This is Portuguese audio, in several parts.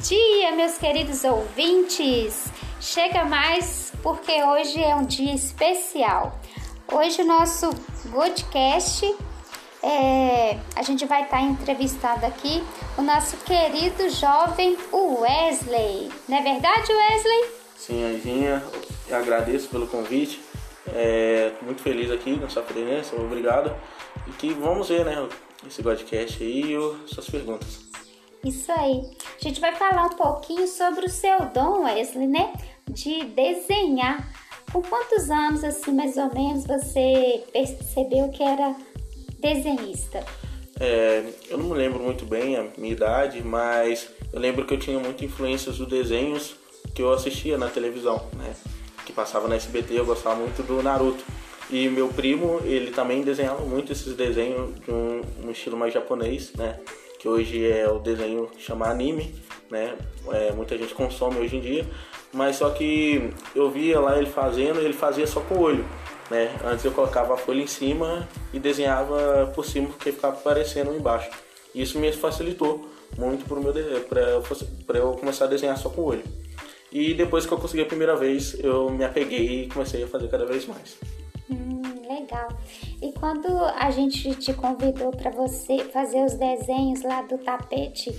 dia, meus queridos ouvintes! Chega mais porque hoje é um dia especial. Hoje o nosso podcast é, a gente vai estar entrevistando aqui o nosso querido jovem Wesley. Não é verdade, Wesley? Sim, Anjinha, agradeço pelo convite. É, muito feliz aqui na sua presença, obrigado. E que vamos ver, né, esse podcast aí e suas perguntas. Isso aí. A gente vai falar um pouquinho sobre o seu dom, Wesley, né? De desenhar. Com quantos anos, assim, mais ou menos, você percebeu que era desenhista? É, eu não me lembro muito bem a minha idade, mas eu lembro que eu tinha muita influência dos desenhos que eu assistia na televisão, né? Que passava na SBT, eu gostava muito do Naruto. E meu primo, ele também desenhava muito esses desenhos de um, um estilo mais japonês, né? Que hoje é o desenho que chama anime, né? É, muita gente consome hoje em dia. Mas só que eu via lá ele fazendo, ele fazia só com o olho. Né? Antes eu colocava a folha em cima e desenhava por cima porque ficava aparecendo embaixo. Isso me facilitou muito para eu começar a desenhar só com o olho. E depois que eu consegui a primeira vez, eu me apeguei e comecei a fazer cada vez mais. Hum, legal. E quando a gente te convidou para você fazer os desenhos lá do tapete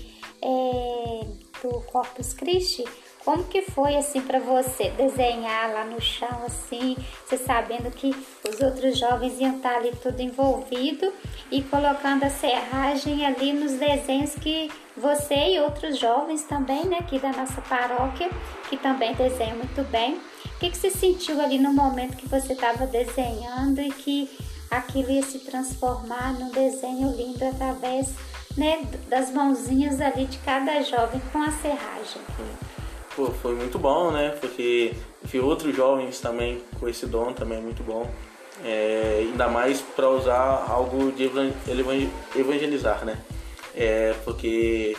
é, do Corpus Christi, como que foi assim para você desenhar lá no chão assim, você sabendo que os outros jovens iam estar ali tudo envolvido e colocando a serragem ali nos desenhos que você e outros jovens também, né, aqui da nossa paróquia, que também desenham muito bem. O que, que você sentiu ali no momento que você estava desenhando e que aquilo ia se transformar num desenho lindo através né, das mãozinhas ali de cada jovem com a serragem? pô, foi muito bom, né? Porque vi outros jovens também com esse dom também é muito bom. É, ainda mais para usar algo de evangelizar, né? É, porque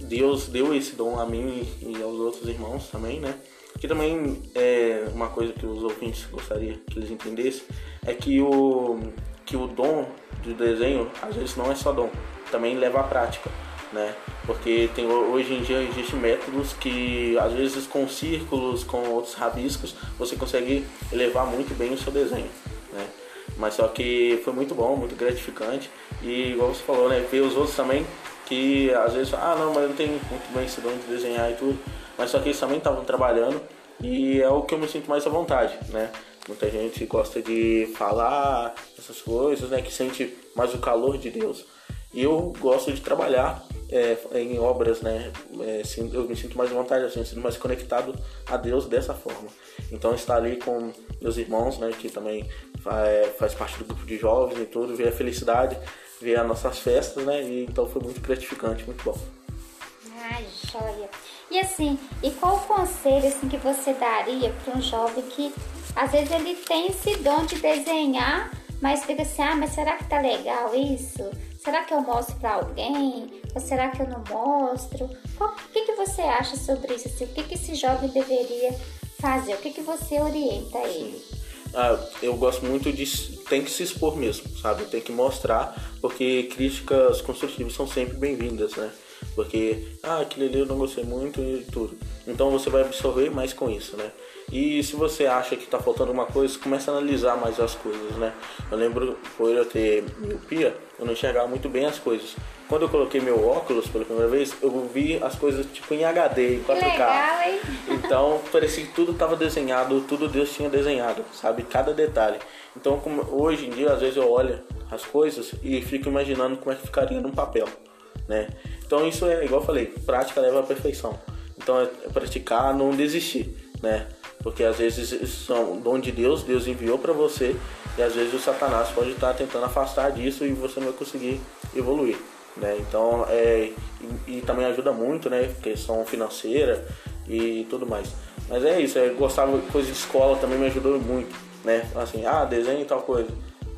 Deus deu esse dom a mim e aos outros irmãos também, né? Que também é uma coisa que os ouvintes gostaria que eles entendessem é que o que o dom do desenho às vezes não é só dom, também leva à prática né? Porque tem, hoje em dia existem métodos que às vezes com círculos, com outros rabiscos, você consegue elevar muito bem o seu desenho, né? Mas só que foi muito bom, muito gratificante e igual você falou, né? Ver os outros também que às vezes, ah não, mas eu não tenho muito bem esse dom de desenhar e tudo, mas só que eles também estavam trabalhando e é o que eu me sinto mais à vontade, né? Muita gente gosta de falar essas coisas, né? Que sente mais o calor de Deus. E eu gosto de trabalhar é, em obras, né? É, eu me sinto mais à vontade, assim, sinto mais conectado a Deus dessa forma. Então estar ali com meus irmãos, né? Que também faz, faz parte do grupo de jovens e tudo, ver a felicidade, ver as nossas festas, né? E, então foi muito gratificante, muito bom. Ai, joia. E assim, e qual o conselho assim, que você daria para um jovem que às vezes ele tem esse dom de desenhar, mas fica assim, ah, mas será que tá legal isso? Será que eu mostro para alguém? Ou será que eu não mostro? O que, que você acha sobre isso? Assim, o que, que esse jovem deveria fazer? O que, que você orienta ele? Ah, eu gosto muito de tem que se expor mesmo, sabe? Tem que mostrar, porque críticas construtivas são sempre bem-vindas, né? Porque, ah, aquele ali eu não gostei muito e tudo. Então você vai absorver mais com isso, né? E se você acha que está faltando alguma coisa, começa a analisar mais as coisas, né? Eu lembro, por eu ter miopia, eu não enxergava muito bem as coisas. Quando eu coloquei meu óculos pela primeira vez, eu vi as coisas tipo em HD, em 4K. Legal, hein? Então parecia que tudo estava desenhado, tudo Deus tinha desenhado, sabe? Cada detalhe. Então hoje em dia, às vezes eu olho as coisas e fico imaginando como é que ficaria num papel, né? Então isso é, igual eu falei, prática leva à perfeição. Então é praticar, não desistir, né? Porque às vezes são dom de Deus, Deus enviou para você e às vezes o Satanás pode estar tentando afastar disso e você não vai conseguir evoluir, né? Então é e, e também ajuda muito, né? Questão financeira e tudo mais. Mas é isso, eu gostava coisa de escola também me ajudou muito, né? Assim, ah, desenho tal coisa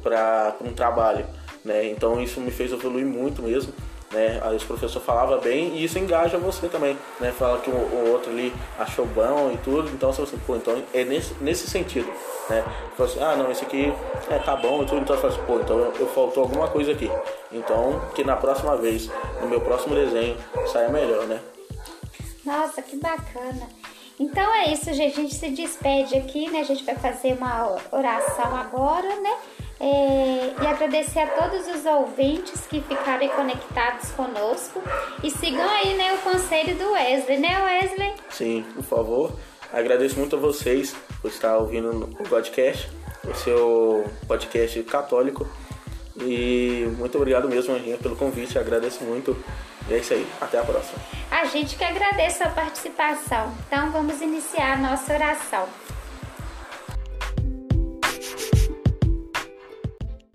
para um trabalho, né? Então isso me fez evoluir muito mesmo né? Aí os professores falavam bem e isso engaja você também, né? Fala que o, o outro ali achou bom e tudo, então você, pô, então é nesse, nesse sentido, né? Fala assim, ah, não, esse aqui é, tá bom e tudo, então você fala assim, pô, então eu, eu faltou alguma coisa aqui. Então, que na próxima vez, no meu próximo desenho, saia melhor, né? Nossa, que bacana. Então é isso, gente. A gente se despede aqui, né? A gente vai fazer uma oração agora, né? É, e agradecer a todos os ouvintes que ficaram conectados conosco e sigam aí, né, o conselho do Wesley, né, Wesley? Sim, por favor. Agradeço muito a vocês por estar ouvindo o podcast, o seu podcast católico. E muito obrigado mesmo, Anjinha, pelo convite. Agradeço muito. E é isso aí. Até a próxima. A gente que agradece a participação. Então vamos iniciar a nossa oração.